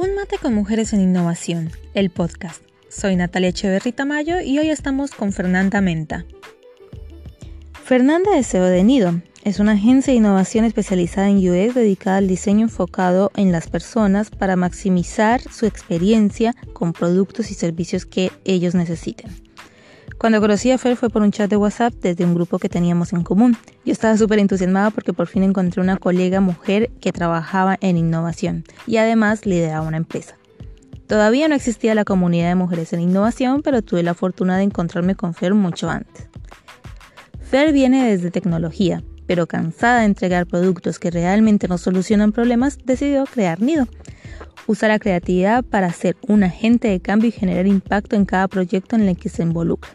Un mate con mujeres en innovación, el podcast. Soy Natalia Echeverri Tamayo y hoy estamos con Fernanda Menta. Fernanda es CEO de Nido. Es una agencia de innovación especializada en UX dedicada al diseño enfocado en las personas para maximizar su experiencia con productos y servicios que ellos necesiten. Cuando conocí a Fer fue por un chat de WhatsApp desde un grupo que teníamos en común. Yo estaba súper entusiasmada porque por fin encontré una colega mujer que trabajaba en innovación y además lideraba una empresa. Todavía no existía la comunidad de mujeres en innovación, pero tuve la fortuna de encontrarme con Fer mucho antes. Fer viene desde tecnología, pero cansada de entregar productos que realmente no solucionan problemas, decidió crear Nido. Usa la creatividad para ser un agente de cambio y generar impacto en cada proyecto en el que se involucra.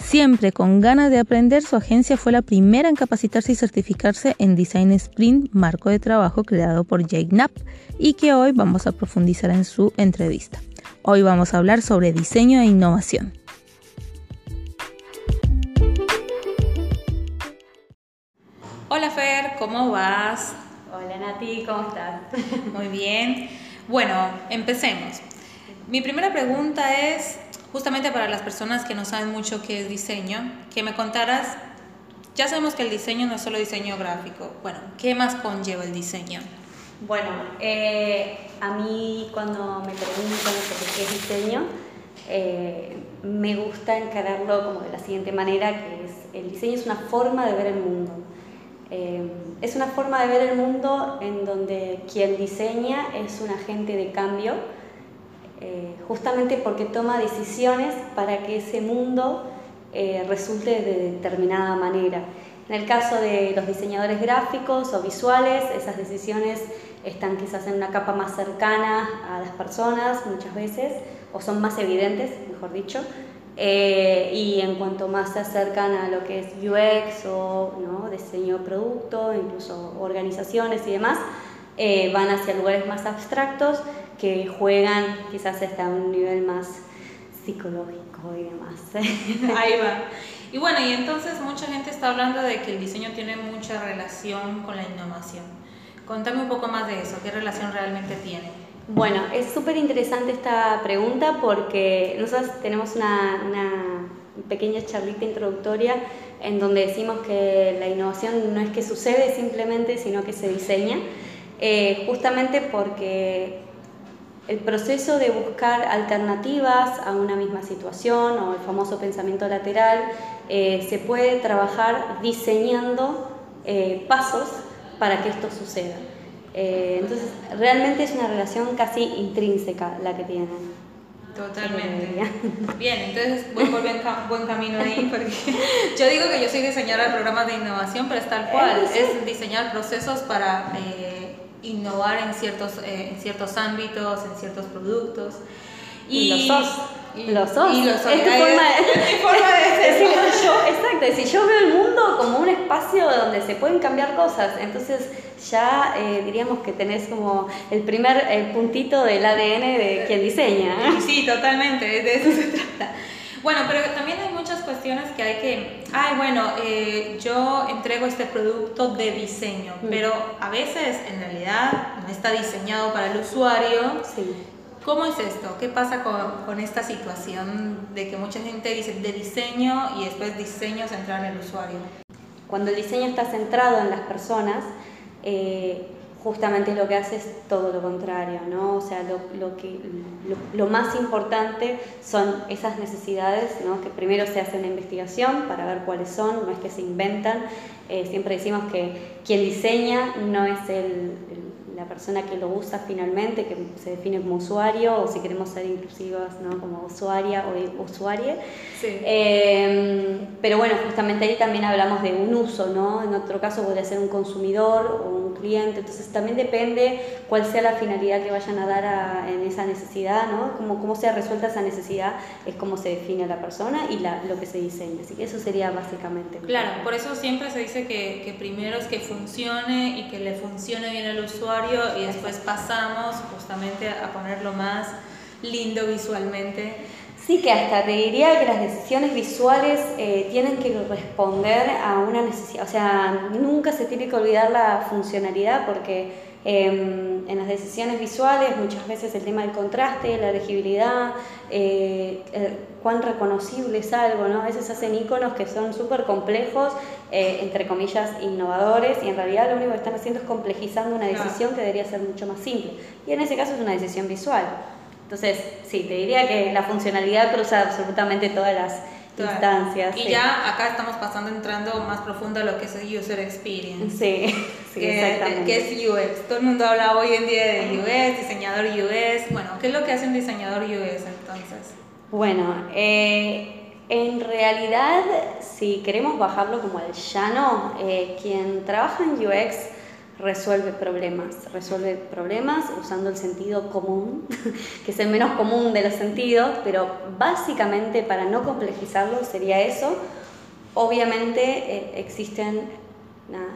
Siempre con ganas de aprender, su agencia fue la primera en capacitarse y certificarse en Design Sprint, marco de trabajo creado por Jake Knapp, y que hoy vamos a profundizar en su entrevista. Hoy vamos a hablar sobre diseño e innovación. Hola Fer, ¿cómo vas? Hola Nati, ¿cómo estás? Muy bien. Bueno, empecemos. Mi primera pregunta es, justamente para las personas que no saben mucho qué es diseño, que me contaras, ya sabemos que el diseño no es solo diseño gráfico, bueno, ¿qué más conlleva el diseño? Bueno, eh, a mí cuando me preguntan sobre qué es diseño, eh, me gusta encararlo como de la siguiente manera, que es, el diseño es una forma de ver el mundo. Eh, es una forma de ver el mundo en donde quien diseña es un agente de cambio, eh, justamente porque toma decisiones para que ese mundo eh, resulte de determinada manera. En el caso de los diseñadores gráficos o visuales, esas decisiones están quizás en una capa más cercana a las personas muchas veces, o son más evidentes, mejor dicho, eh, y en cuanto más se acercan a lo que es UX o diseño de producto, incluso organizaciones y demás, van hacia lugares más abstractos que juegan quizás hasta un nivel más psicológico y demás. Ahí va. Y bueno, y entonces mucha gente está hablando de que el diseño tiene mucha relación con la innovación. Contame un poco más de eso, ¿qué relación realmente tiene? Bueno, es súper interesante esta pregunta porque nosotros tenemos una, una, pequeña charlita introductoria en donde decimos que la innovación no es que sucede simplemente, sino que se diseña, eh, justamente porque el proceso de buscar alternativas a una misma situación o el famoso pensamiento lateral eh, se puede trabajar diseñando eh, pasos para que esto suceda. Eh, entonces, realmente es una relación casi intrínseca la que tienen. Totalmente. Bien, entonces voy por buen, buen camino ahí porque yo digo que yo soy diseñadora de programas de innovación, pero es tal cual, es diseñar procesos para innovar en ciertos, eh, en ciertos ámbitos, en ciertos productos. Y, y los sos. Y, los sos. Y los sos. Es tu forma de, forma de decir. yo, exacto, si yo veo el mundo como un espacio donde se pueden cambiar cosas, entonces ya eh, diríamos que tenés como el primer el puntito del ADN de quien diseña. Sí, totalmente, de eso se trata. Bueno, pero también cuestiones que hay que, ay, bueno, eh, yo entrego este producto de diseño, mm. pero a veces en realidad no está diseñado para el usuario. Sí. ¿Cómo es esto? ¿Qué pasa con, con, esta situación de que mucha gente dice de diseño y después diseño centrado en el usuario? Cuando el diseño está centrado en las personas, eh, justamente lo que hace es todo lo contrario, ¿no? O sea, lo, lo que, lo, más importante son esas necesidades, ¿no? Que primero se hace una investigación para ver cuáles son, no es que se inventan. Eh, siempre decimos que quien diseña no es el la persona que lo usa finalmente, que se define como usuario, o si queremos ser inclusivas, ¿no? como usuaria o usuaria. Em, pero bueno, justamente ahí también hablamos de un uso, ¿no? En otro caso podría ser un consumidor o un cliente, entonces también depende cuál sea la finalidad que vayan a dar en esa necesidad, ¿no? Como, cómo sea resuelta esa necesidad es cómo se define la persona y la, lo que se diseña. Así que eso sería básicamente. Claro, por eso siempre se dice que, que primero es que funcione y que le funcione bien al usuario y después pasamos justamente a ponerlo más lindo visualmente. Sí, que hasta te diría que las decisiones visuales eh, tienen que responder a una necesidad, o sea, nunca se tiene que olvidar la funcionalidad porque Em, en las decisiones visuales muchas veces el tema del contraste, la legibilidad, eh, cuán reconocible es algo, ¿no? A veces hacen iconos que son súper complejos, eh, entre comillas, innovadores, y en realidad lo único que están haciendo es complejizando una decisión que debería ser mucho más simple. Y en ese caso es una decisión visual. Entonces, sí, te diría que la funcionalidad cruza absolutamente todas las instancias. Y ya acá estamos pasando entrando más profundo a lo que es el user experience. Sí, sí que, exactamente. Que es UX. Todo el mundo habla hoy en día de UX, diseñador UX. Bueno, ¿qué es lo que hace un diseñador UX entonces? Bueno, eh, en realidad, si queremos bajarlo como al llano, eh, quien trabaja en UX resuelve problemas, resuelve problemas usando el sentido común, que es el menos común de los sentidos, pero básicamente para no complejizarlo sería eso. Obviamente eh, existen,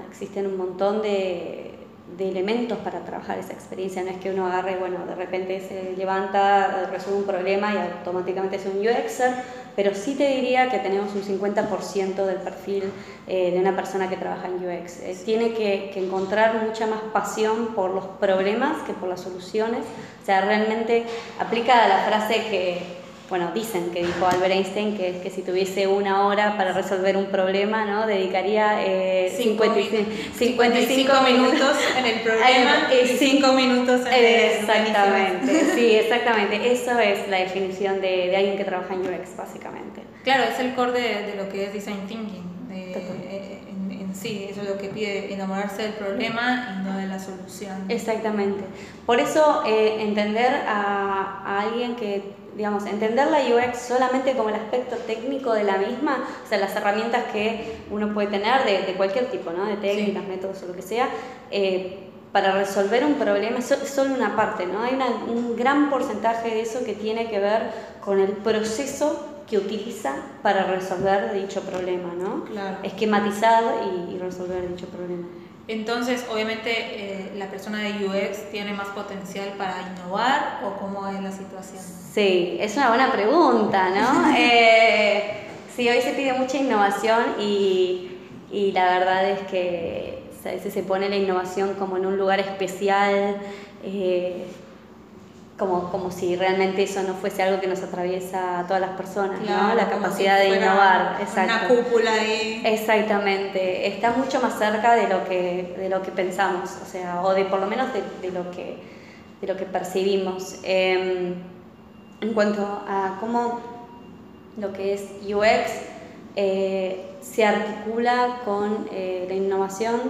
existen un montón de, de, elementos para trabajar esa experiencia, no es que uno agarre, bueno, de repente se levanta, resuelve un problema y automáticamente es un UXer, pero sí te diría que tenemos un 50% del perfil eh, de una persona que trabaja en UX. Eh, tiene que, que, encontrar mucha más pasión por los problemas que por las soluciones. O sea, realmente aplica la frase que bueno, dicen que dijo Albert Einstein que, que si tuviese una hora para resolver un problema, ¿no? Dedicaría eh, 55, 55, minutos en el problema y 5 minutos en Exactamente, el sí, exactamente. Eso es la definición de, de, alguien que trabaja en UX, básicamente. Claro, es el core de, de lo que es Design Thinking. De, en, en, sí, eso es lo que pide enamorarse del problema y no de la solución. Exactamente. Por eso, eh, entender a, a alguien que digamos, entender la UX solamente como el aspecto técnico de la misma, o sea, las herramientas que uno puede tener de, de cualquier tipo, ¿no? de técnicas, sí. métodos o lo que sea, eh, para resolver un problema es solo una parte, ¿no? Hay una, un gran porcentaje de eso que tiene que ver con el proceso que utiliza para resolver dicho problema, ¿no? Claro. Esquematizar y, y resolver dicho problema. Entonces, obviamente, eh, la persona de UX tiene más potencial para innovar o cómo es la situación? Sí, es una buena pregunta, ¿no? eh, sí, hoy se pide mucha innovación y, y, la verdad es que a veces se pone la innovación como en un lugar especial. Eh, como, como si realmente eso no fuese algo que nos atraviesa a todas las personas, claro, ¿no? La capacidad si de innovar. Exacto. Una cúpula ahí. Exactamente. Está mucho más cerca de lo que, de lo que pensamos, o sea, o de por lo menos de, de lo, que, de lo que percibimos. Eh, en cuanto a cómo lo que es UX eh, se articula con eh, la innovación,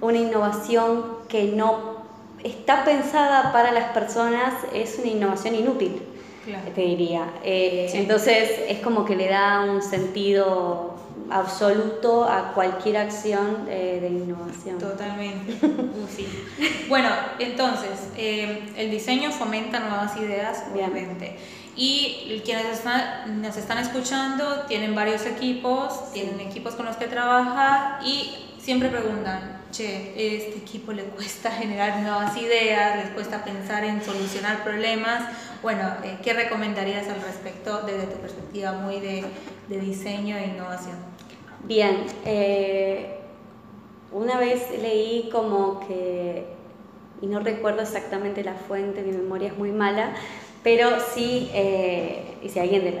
una innovación que no está pensada para las personas es una innovación inútil, claro. te diría. Eh, sí. Entonces es como que le da un sentido absoluto a cualquier acción eh, de innovación. Totalmente. uh, sí. Bueno, entonces, eh, el diseño fomenta nuevas ideas, obviamente. Y quienes están, nos están escuchando tienen varios equipos, tienen equipos con los que trabaja y siempre preguntan, che, este equipo le cuesta generar nuevas ideas, les cuesta pensar en solucionar problemas. Bueno, eh, ¿qué recomendarías al respecto desde tu perspectiva muy de, diseño e innovación? Bien, eh, una vez leí como que, y no recuerdo exactamente la fuente, mi memoria es muy mala, pero sí, eh, y si alguien de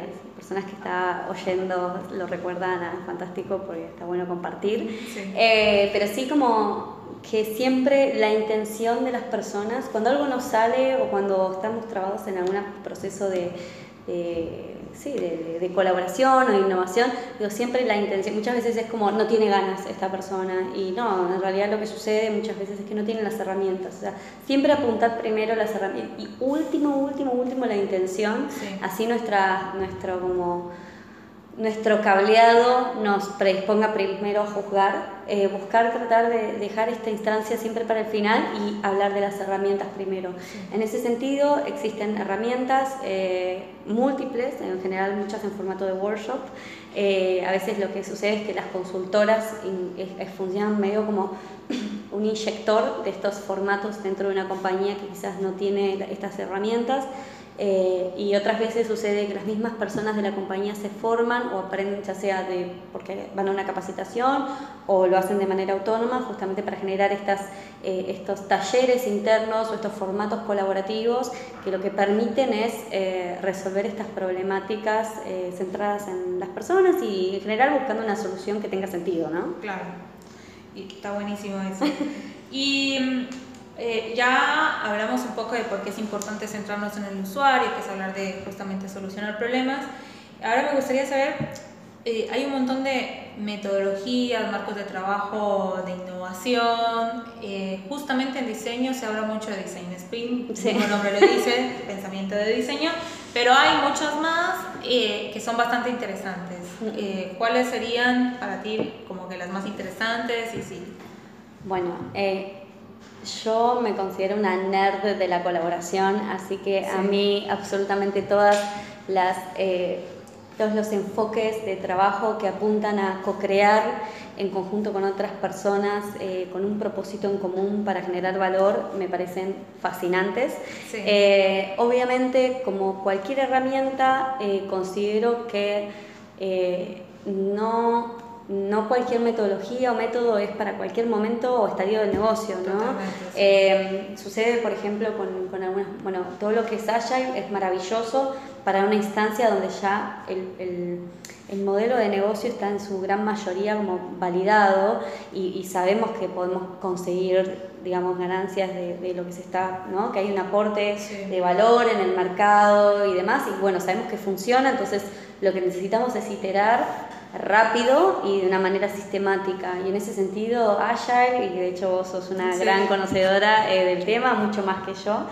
personas que está oyendo lo recuerdan, ah, fantástico porque está bueno compartir. Sí. Eh, pero sí como que siempre la intención de las personas, cuando algo no sale o cuando estamos trabados en algún proceso de, de sí, de, de, colaboración o de innovación, digo, siempre la intención, muchas veces es como no tiene ganas esta persona y no, en realidad lo que sucede muchas veces es que no tiene las herramientas, o sea, siempre apuntar primero las herramientas y último, último, último la intención, sí. así nuestra, nuestro como nuestro cableado nos predisponga primero a juzgar, eh, buscar tratar de dejar esta instancia siempre para el final y hablar de las herramientas primero. Sí. En ese sentido existen herramientas eh, múltiples, en general muchas en formato de workshop. Eh, a veces lo que sucede es que las consultoras in, es, funcionan medio como un inyector de estos formatos dentro de una compañía que quizás no tiene estas herramientas eh, y otras veces sucede que las mismas personas de la compañía se forman o aprenden ya sea de porque van a una capacitación o lo hacen de manera autónoma justamente para generar estas, eh, estos talleres internos o estos formatos colaborativos que lo que permiten es eh, resolver estas problemáticas centradas en las personas y en general buscando una solución que tenga sentido, ¿no? Claro, y está buenísimo eso. y eh, ya hablamos un poco de por qué es importante centrarnos en el usuario, que es hablar de justamente solucionar problemas. Ahora me gustaría saber, eh, hay un montón de metodologías, marcos de trabajo, de innovación. Eh, justamente en diseño se habla mucho de design sprint, como el nombre lo dice, pensamiento de diseño, pero hay muchas más que son bastante interesantes. Mm. ¿Cuáles serían para ti como que las más interesantes? Y sí. Bueno, yo me considero una nerd de la colaboración, así que a mí absolutamente todas las, eh, todos los enfoques de trabajo que apuntan a co-crear en conjunto con otras personas, eh, con un propósito en común para generar valor, me parecen fascinantes. Eh, obviamente, como cualquier herramienta, considero que no no cualquier metodología o método es para cualquier momento o estadio del negocio, ¿no? Eh, sucede, por ejemplo, con, con, algunas, bueno, todo lo que es Agile es maravilloso para una instancia donde ya el, el, el modelo de negocio está en su gran mayoría como validado y, y sabemos que podemos conseguir, digamos, ganancias de, de, lo que se está, ¿no? Que hay un aporte de valor en el mercado y demás, y bueno, sabemos que funciona, entonces lo que necesitamos es iterar rápido y de una manera sistemática. Y en ese sentido, Agile, y de hecho vos sos una gran conocedora eh, del tema, mucho más que yo,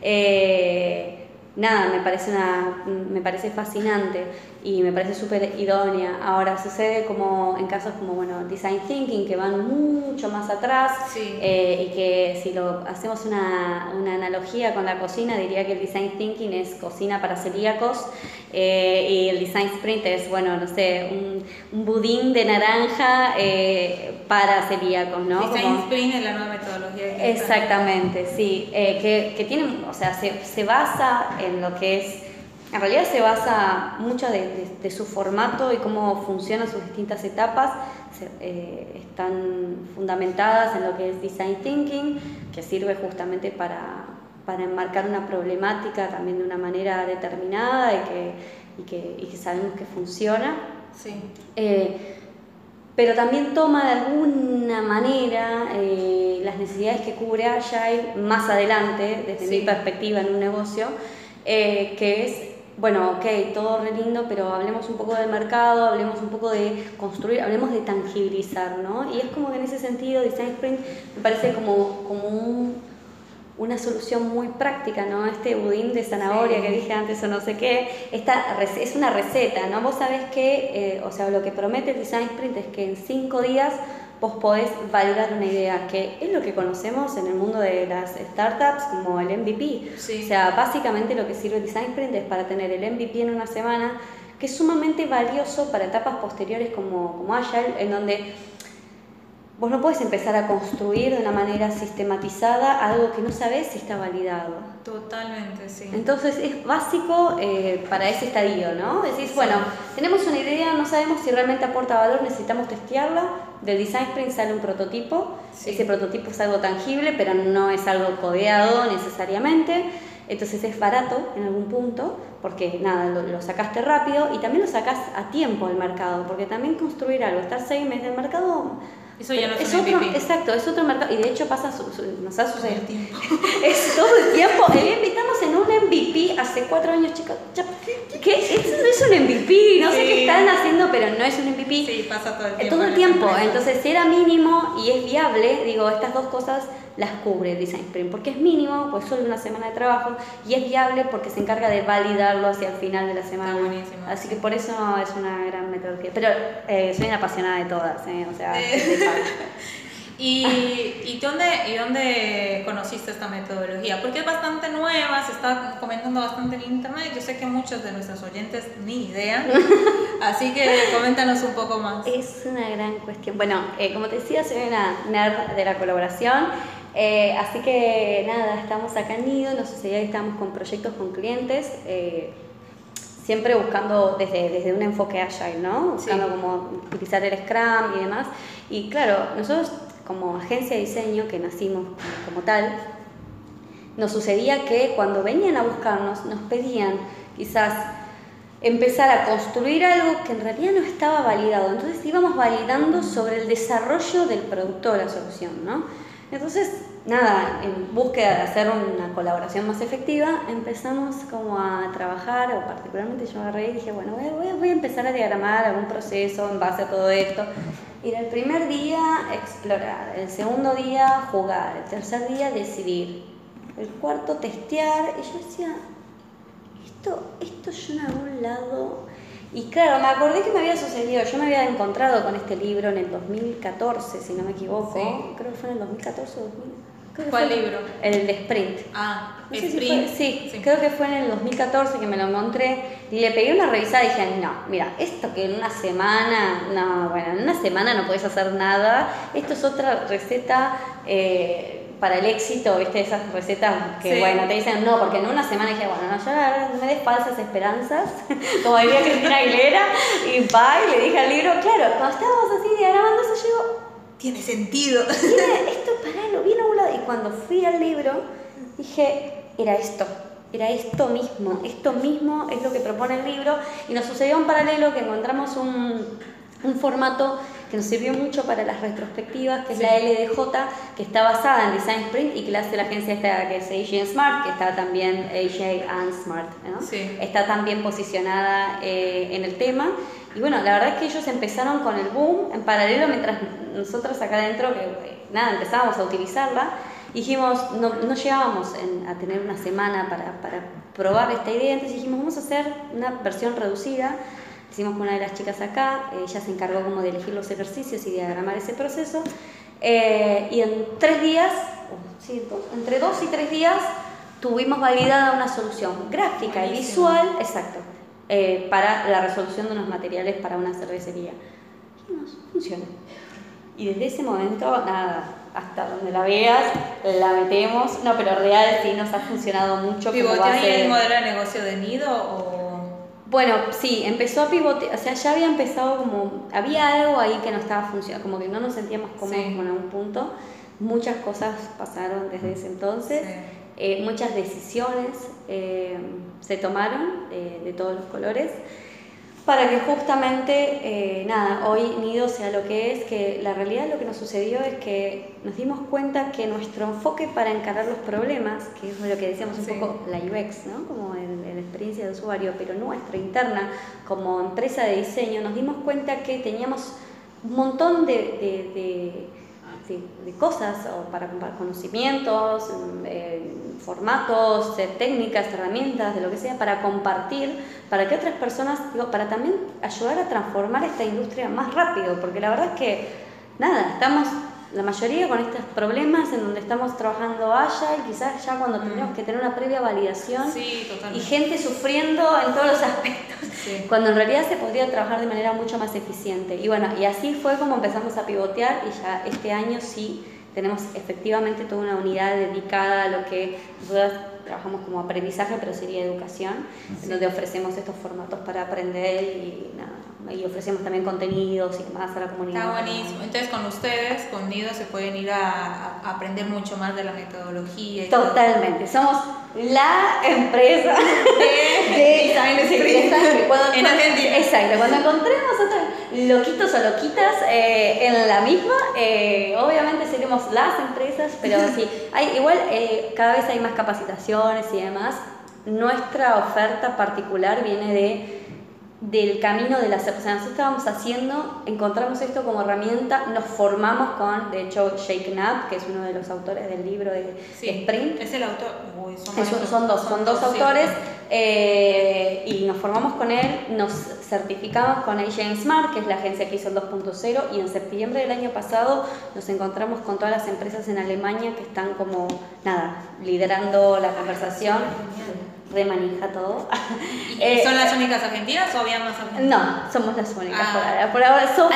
eh, nada, me parece, una, me parece fascinante y me parece súper idónea. Ahora sucede como en casos como bueno, design thinking que van mucho más atrás eh, y que si lo hacemos una, una, analogía con la cocina diría que el design thinking es cocina para celíacos eh, y el design sprint es bueno no sé un, un budín de naranja eh, para celíacos, ¿no? Design sprint es la nueva metodología. Exactamente, sí, que, que tiene, o sea, se, se basa en lo que es en realidad se basa mucho de, su formato y cómo funcionan sus distintas etapas. Eh, están fundamentadas en lo que es design thinking, que sirve justamente para, para, enmarcar una problemática también de una manera determinada y que, y que, y que sabemos que funciona. Sí. Eh, pero también toma de alguna manera eh, las necesidades que cubre Agile más adelante, desde mi perspectiva en un negocio, que es bueno, ok, todo re lindo, pero hablemos un poco del mercado, hablemos un poco de construir, hablemos de tangibilizar, ¿no? Y es como que en ese sentido Design Sprint me parece como, como una solución muy práctica, ¿no? Este budín de zanahoria que dije antes o no sé qué, esta es una receta, ¿no? Vos sabés que, eh, o sea, lo que promete el Design Sprint es que en cinco días vos podés validar una idea, que es lo que conocemos en el mundo de las startups como el MVP. O sea, básicamente lo que sirve el Design Sprint es para tener el MVP en una semana, que es sumamente valioso para etapas posteriores como, como Agile, en donde Vos no puedes empezar a construir de una manera sistematizada algo que no sabes si está validado. Totalmente, sí. Entonces es básico eh, para ese estadio, ¿no? Decís, bueno, tenemos una idea, no sabemos si realmente aporta valor, necesitamos testearla. Del design sprint sale un prototipo. Ese prototipo es algo tangible, pero no es algo codeado necesariamente. Entonces es barato en algún punto, porque nada, lo, lo, sacaste rápido y también lo sacas a tiempo al mercado, porque también construir algo, estar seis meses en el mercado eso ya no es, es un otro, Exacto, es otro mercado. Y de hecho pasa, su, nos ha sucedido. es todo el tiempo. El estamos en un MVP hace cuatro años, chicos. ¿Qué? Eso no es un MVP. No sé qué están haciendo, pero no es un MVP. Sí, pasa todo el tiempo. Todo el tiempo. Entonces, si era mínimo y es viable, digo, estas dos cosas las cubre Design Sprint, porque es mínimo, pues solo una semana de trabajo, y es viable porque se encarga de validarlo hacia el final de la semana. buenísimo. Así que por eso es una gran metodología. Pero eh, soy una apasionada de todas, ¿eh? o sea, ¿Y, y, dónde, ¿Y dónde conociste esta metodología? Porque es bastante nueva, se está comentando bastante en internet. Yo sé que muchos de nuestros oyentes ni idea. Así que coméntanos un poco más. Es una gran cuestión. Bueno, eh, como te decía, soy una nerd de la colaboración. Eh, así que nada, estamos acá en Nido, nos sucedía que estamos con proyectos con clientes, eh, siempre buscando desde, desde un enfoque agile, ¿no? Buscando como utilizar el Scrum y demás. Y claro, nosotros como agencia de diseño que nacimos como tal, nos sucedía que cuando venían a buscarnos nos pedían quizás empezar a construir algo que en realidad no estaba validado. Entonces íbamos validando sobre el desarrollo del producto de la solución, ¿no? Entonces, nada, en búsqueda de hacer una colaboración más efectiva, empezamos como a trabajar, o particularmente yo agarré y dije, bueno, voy, voy a empezar a diagramar algún proceso en base a todo esto. Y el primer día, explorar. El segundo día, jugar. El tercer día, decidir. El cuarto, testear. Y yo decía, esto, esto yo en algún lado... Y claro, me acordé que me había sucedido, yo me había encontrado con este libro en el 2014, si no me equivoco, creo que fue en el 2014 o 2000. ¿Cuál libro? El de Sprint. Ah, Sprint. sí, sí, creo que fue en el 2014 que me lo encontré y le pegué una revisada y dije, no, mira, esto que en una semana, no, bueno, en una semana no puedes hacer nada, esto es otra receta... Eh, para el éxito, ¿viste? Esas recetas que, bueno, te dicen no, porque en una semana dije, bueno, no, yo no me des falsas esperanzas, como diría Cristina Aguilera, y va, y le dije al libro, claro, cuando estábamos así diagramando eso, yo digo, tiene sentido. Tiene, esto, para lo bien Y cuando fui al libro, dije, era esto, era esto mismo, esto mismo es lo que propone el libro, y nos sucedió un paralelo que encontramos un, un formato que nos sirvió mucho para las retrospectivas, que es la LDJ, que está basada en Design Sprint y que la hace la agencia esta que es AJ Smart, que está también AJ and Smart, ¿no? está también posicionada eh, en el tema. Y bueno, la verdad es que ellos empezaron con el boom en paralelo mientras nosotros acá adentro, que eh, nada, empezábamos a utilizarla. Dijimos, no, no llegábamos a tener una semana para, para probar esta idea, entonces dijimos, vamos a hacer una versión reducida hicimos con una de las chicas acá, ella se encargó como de elegir los ejercicios y diagramar ese proceso. Eh, y en tres días, entre dos y tres días, tuvimos validada una solución gráfica y visual, exacto, eh, para la resolución de unos materiales para una cervecería. Dijimos, funciona. Y desde ese momento, nada, hasta donde la veas, la metemos. No, pero real sí nos ha funcionado mucho. ¿Pivotear el modelo de negocio de nido o bueno, sí, empezó a pivotear, o sea, ya había empezado como, había algo ahí que no estaba funcionando, como que no nos sentíamos cómodos en un punto. Muchas cosas pasaron desde ese entonces, eh, muchas decisiones eh, se tomaron eh, de todos los colores para que justamente, nada, hoy Nido sea lo que es, que la realidad lo que nos sucedió es que nos dimos cuenta que nuestro enfoque para encarar los problemas, que es lo que decíamos un poco la UX, ¿no? como en, la experiencia de usuario, pero nuestra interna como empresa de diseño, nos dimos cuenta que teníamos un montón de de cosas o para conocimientos, eh, formatos, eh, técnicas, herramientas, de lo que sea, para compartir, para que otras personas, digo, para también ayudar a transformar esta industria más rápido, porque la verdad es que, nada, estamos la mayoría con estos problemas en donde estamos trabajando allá y quizás ya cuando tenemos que tener una previa validación y gente sufriendo en todos los aspectos, cuando en realidad se podría trabajar de manera mucho más eficiente. Y bueno, y así fue como empezamos a pivotear y ya este año sí tenemos efectivamente toda una unidad dedicada a lo que nosotros trabajamos como aprendizaje, pero sería educación, en donde ofrecemos estos formatos para aprender y nada y ofrecemos también contenidos y demás a la comunidad. Está buenísimo. Entonces con ustedes, con Nido, se pueden ir a, aprender mucho más de la metodología. Y Totalmente. Somos la empresa de, de en Argentina. Exacto. Cuando encontremos otros loquitos o loquitas eh, en la misma, eh, obviamente seremos las empresas, pero sí, hay, igual eh, cada vez hay más capacitaciones y demás. Nuestra oferta particular viene de del camino de la... O sea, nosotros estábamos haciendo, encontramos esto como herramienta, nos formamos con, de hecho, Jake Knapp, que es uno de los autores del libro de, Sprint. Es el autor. son, dos, son dos autores. Eh, y nos formamos con él, nos certificamos con AJ Smart, que es la agencia que hizo el 2.0, y en septiembre del año pasado nos encontramos con todas las empresas en Alemania que están como, nada, liderando la conversación. Remanija todo. ¿Y eh, son las únicas argentinas o había más argentinas? No, somos las únicas por ah. ahora. Por ahora, so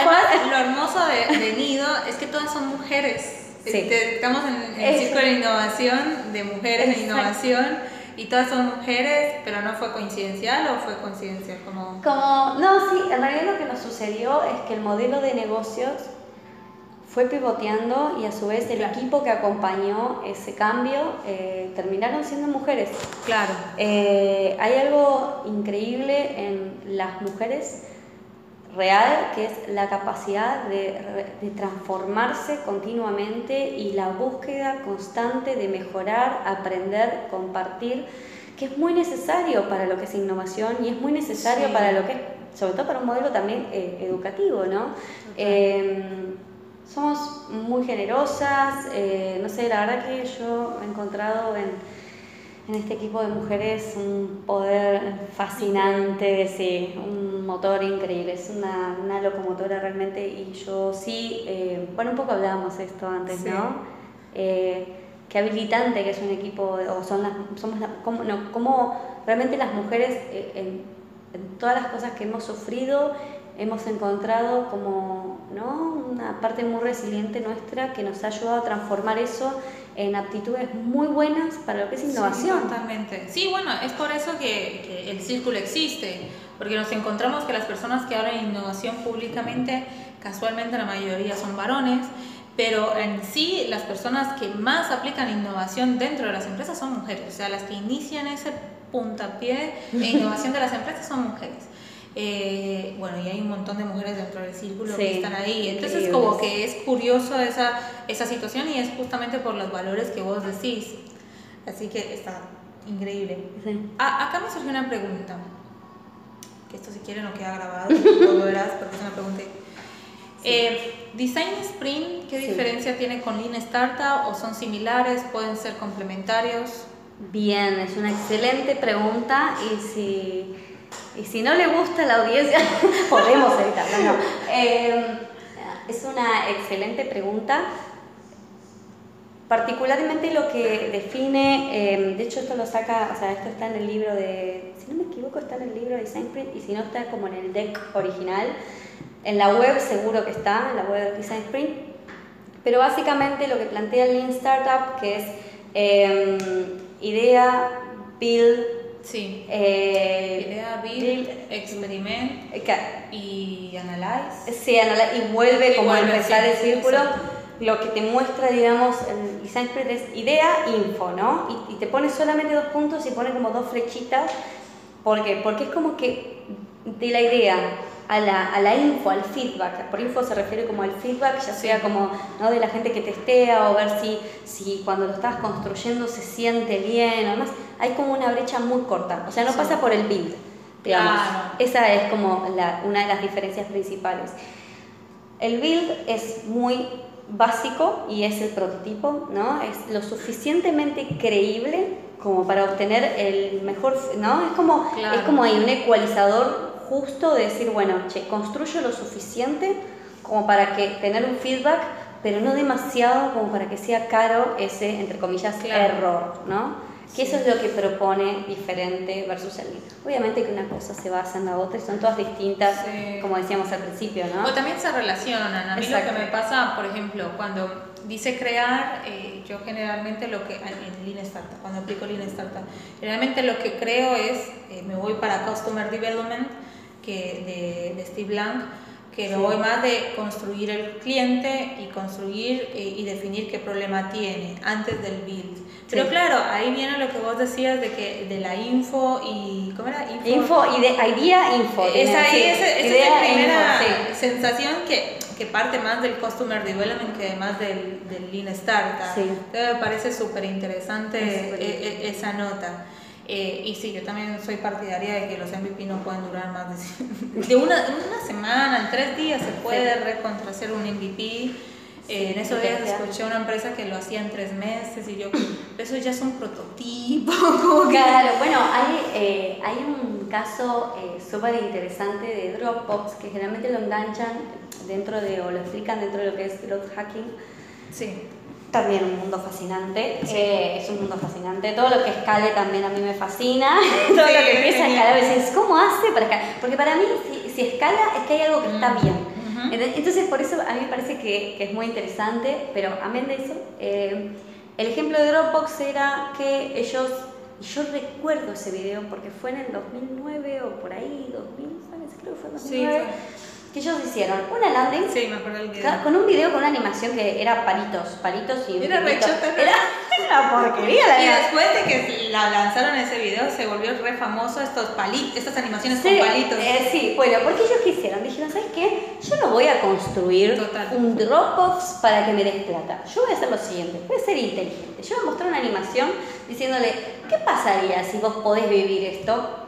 lo hermoso de, de, Nido es que todas son mujeres. Estamos en, el círculo de innovación, de mujeres en innovación y todas son mujeres, pero no fue coincidencial o fue coincidencial como... como no, sí, en realidad lo que nos sucedió es que el modelo de negocios fue pivoteando y a su vez el equipo que acompañó ese cambio eh, terminaron siendo mujeres. Claro. Eh, hay algo increíble en las mujeres real, que es la capacidad de, de, transformarse continuamente y la búsqueda constante de mejorar, aprender, compartir, que es muy necesario para lo que es innovación y es muy necesario para lo que es, sobre todo para un modelo también eh, educativo, ¿no? Somos muy generosas, eh, no sé, la verdad que yo he encontrado en en este equipo de mujeres un poder fascinante, sí, un motor increíble, es una, una locomotora realmente y yo sí, eh, bueno, un poco hablábamos esto antes, ¿no? Eh, qué habilitante que es un equipo, o son las, somos cómo, no, cómo realmente las mujeres eh, en, en, todas las cosas que hemos sufrido hemos encontrado como ¿no? una parte muy resiliente nuestra que nos ha ayudado a transformar eso en aptitudes muy buenas para lo que es innovación. Sí, totalmente. Sí, bueno, es por eso que, que, el círculo existe, porque nos encontramos que las personas que hablan de innovación públicamente, casualmente la mayoría son varones, pero en sí las personas que más aplican innovación dentro de las empresas son mujeres, o sea, las que inician ese puntapié de innovación de las empresas son mujeres. Eh, bueno, y hay un montón de mujeres dentro del círculo que están ahí. Entonces, como que es curioso esa, esa situación y es justamente por los valores que vos decís. Así que está increíble. acá me surgió una pregunta. Que esto, si quieren, no queda grabado. lo verás porque es una pregunta. Eh, Design Sprint, ¿qué diferencia tiene con Lean Startup? ¿O son similares? ¿Pueden ser complementarios? Bien, es una excelente pregunta y si y si no le gusta la audiencia, podemos evitarlo. No. Em, es una excelente pregunta. Particularmente lo que define, em, de hecho esto lo saca, o sea, esto está en el libro de, si no me equivoco, está en el libro de Design Sprint y si no está como en el deck original. En la web seguro que está, en la web de Design Sprint. Pero básicamente lo que plantea el Lean Startup, que es em, idea, build, Sí. Eh, Idea, build, experiment y analyze. Sí, y vuelve como a empezar el círculo. Lo que te muestra, digamos, el design sprint es idea, info, ¿no? Y, y, te pone solamente dos puntos y pone como dos flechitas. ¿Por qué? Porque es como que de la idea a la, a la info, al feedback. Por info se refiere como al feedback, ya sea como ¿no? de la gente que testea o ver si, si cuando lo estás construyendo se siente bien o más. Hay como una brecha muy corta, o sea, no pasa por el build, digamos. Esa es como la, una de las diferencias principales. El build es muy básico y es el prototipo, ¿no? Es lo suficientemente creíble como para obtener el mejor, ¿no? Es como, es como hay un ecualizador justo de decir, bueno, che, construyo lo suficiente como para que tener un feedback, pero no demasiado como para que sea caro ese, entre comillas, error, ¿no? Que eso es lo que propone diferente versus el Obviamente que una cosa se basa en la otra y son todas distintas, como decíamos al principio, ¿no? O también se relacionan. A mí lo que me pasa, por ejemplo, cuando dice crear, eh, yo generalmente lo que, en Lean Startup, cuando aplico Lean Startup, generalmente lo que creo es, eh, me voy para Customer Development, que de, Steve Blank, que me voy más de construir el cliente y construir eh, y definir qué problema tiene antes del build. Pero claro, ahí viene lo que vos decías de que de la info y ¿cómo era? Info, y de idea info. Es ahí, esa, es la primera sensación que, que, parte más del customer development que más del, del lean startup. Entonces me parece súper interesante e, e, esa nota. Eh, y sí, yo también soy partidaria de que los MVP no pueden durar más de, una, una semana, en tres días se puede recontracer un MVP. Eh, en esos días escuché una empresa que lo hacía en tres meses y yo, eso ya es un prototipo. Claro, bueno, hay, eh, hay un caso súper interesante de Dropbox que generalmente lo enganchan dentro de, o lo explican dentro de lo que es growth hacking. Sí también un mundo fascinante. Eh, es un mundo fascinante. Todo lo que escale también a mí me fascina. Todo lo que empieza a escalar, a veces, ¿cómo hace para escalar? Porque para mí, si, escala, es que hay algo que está mm. bien. Entonces, por eso a mí me parece que, que es muy interesante, pero amén de eso, eh, el ejemplo de Dropbox era que ellos, yo recuerdo ese video porque fue en el 2009 o por ahí, 2000, ¿sabes? Creo que fue en 2009. Sí, que ellos hicieron una landing con un video con una animación que era palitos, palitos y Era re Era una porquería la Y después de que la lanzaron ese video se volvió re famoso estos palitos, estas animaciones con palitos. Eh, sí, bueno, porque ellos quisieron, dijeron, ¿sabes qué? Yo no voy a construir un Dropbox para que me des plata. Yo voy a hacer lo siguiente, voy a ser inteligente. Yo voy a mostrar una animación diciéndole, ¿qué pasaría si vos podés vivir esto?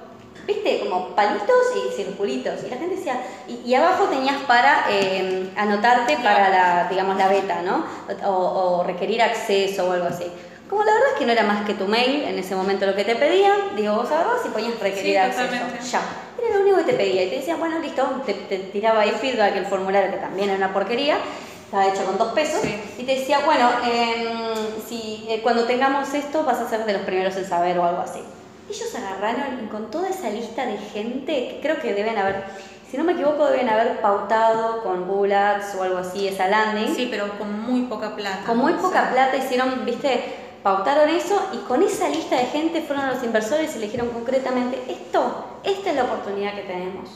Viste, como palitos y circulitos. Y la gente decía, y, abajo tenías para eh, anotarte para la, digamos, la beta, ¿no? O, requerir acceso o algo así. Como la verdad es que no era más que tu mail en ese momento lo que te pedían, digo, vos agarrabas y ponías requerir acceso. Ya. Era lo único que te pedía. Y te decían, bueno, listo, te, tiraba ahí feedback el formulario, que también era una porquería estaba hecho con dos pesos, y te decía, bueno, em, si eh, cuando tengamos esto vas a ser de los primeros en saber o algo así. Ellos agarraron y con toda esa lista de gente, que creo que deben haber, si no me equivoco, deben haber pautado con Google Ads o algo así esa landing. Sí, pero con muy poca plata. Con muy poca plata hicieron, viste, pautaron eso y con esa lista de gente fueron los inversores y le dijeron concretamente, esto, esta es la oportunidad que tenemos.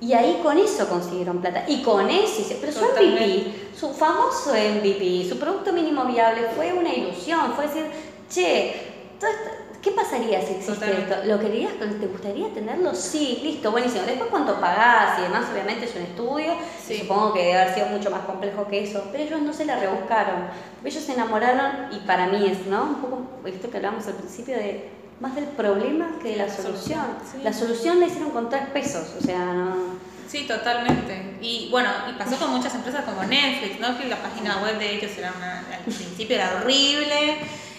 Y ahí con eso consiguieron plata. Y con eso, pero su MVP, su famoso MVP, su producto mínimo viable fue una ilusión. Fue decir, che, todo esto, ¿Qué pasaría si existe esto? ¿Lo querías, te gustaría tenerlo? Sí, listo, buenísimo. Después cuánto pagás y demás, obviamente es un estudio, supongo que debe haber sido mucho más complejo que eso, pero ellos no se la rebuscaron. Ellos se enamoraron y para mí es, ¿no? Un poco esto que hablábamos al principio de más del problema que de la solución. La solución la hicieron con tres pesos, o sea, no... Sí, totalmente. Y bueno, y pasó con muchas empresas como Netflix, ¿no? Que la página web de ellos era al principio era horrible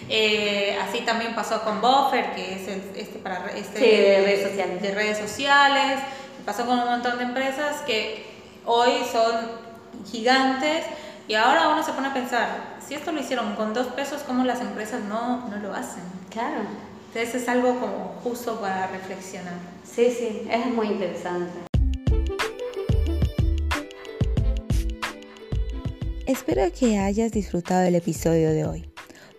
eh, así también pasó con Buffer, que es este para este de, redes sociales. de redes sociales. Pasó con un montón de empresas que hoy son gigantes y ahora uno se pone a pensar, si esto lo hicieron con dos pesos, ¿cómo las empresas no, no lo hacen? Claro. Entonces es algo como justo para reflexionar. Sí, sí, es muy interesante. Espero que hayas disfrutado del episodio de hoy.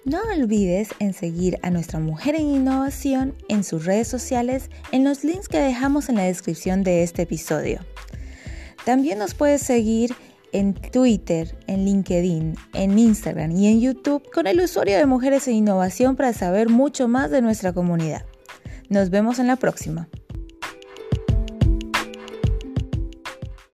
No olvides en seguir a nuestra mujer en innovación en sus redes sociales en los links que dejamos en la descripción de este episodio. También nos puedes seguir en Twitter, en LinkedIn, en Instagram y en YouTube con el usuario de Mujeres en Innovación para saber mucho más de nuestra comunidad. Nos vemos en la próxima.